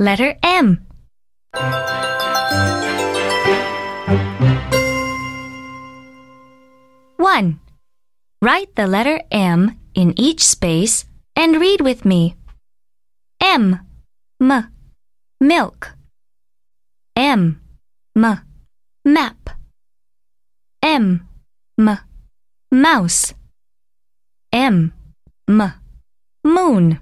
Letter M. One. Write the letter M in each space and read with me. M, m, milk. M, m, map. M, m, mouse. M, m, moon.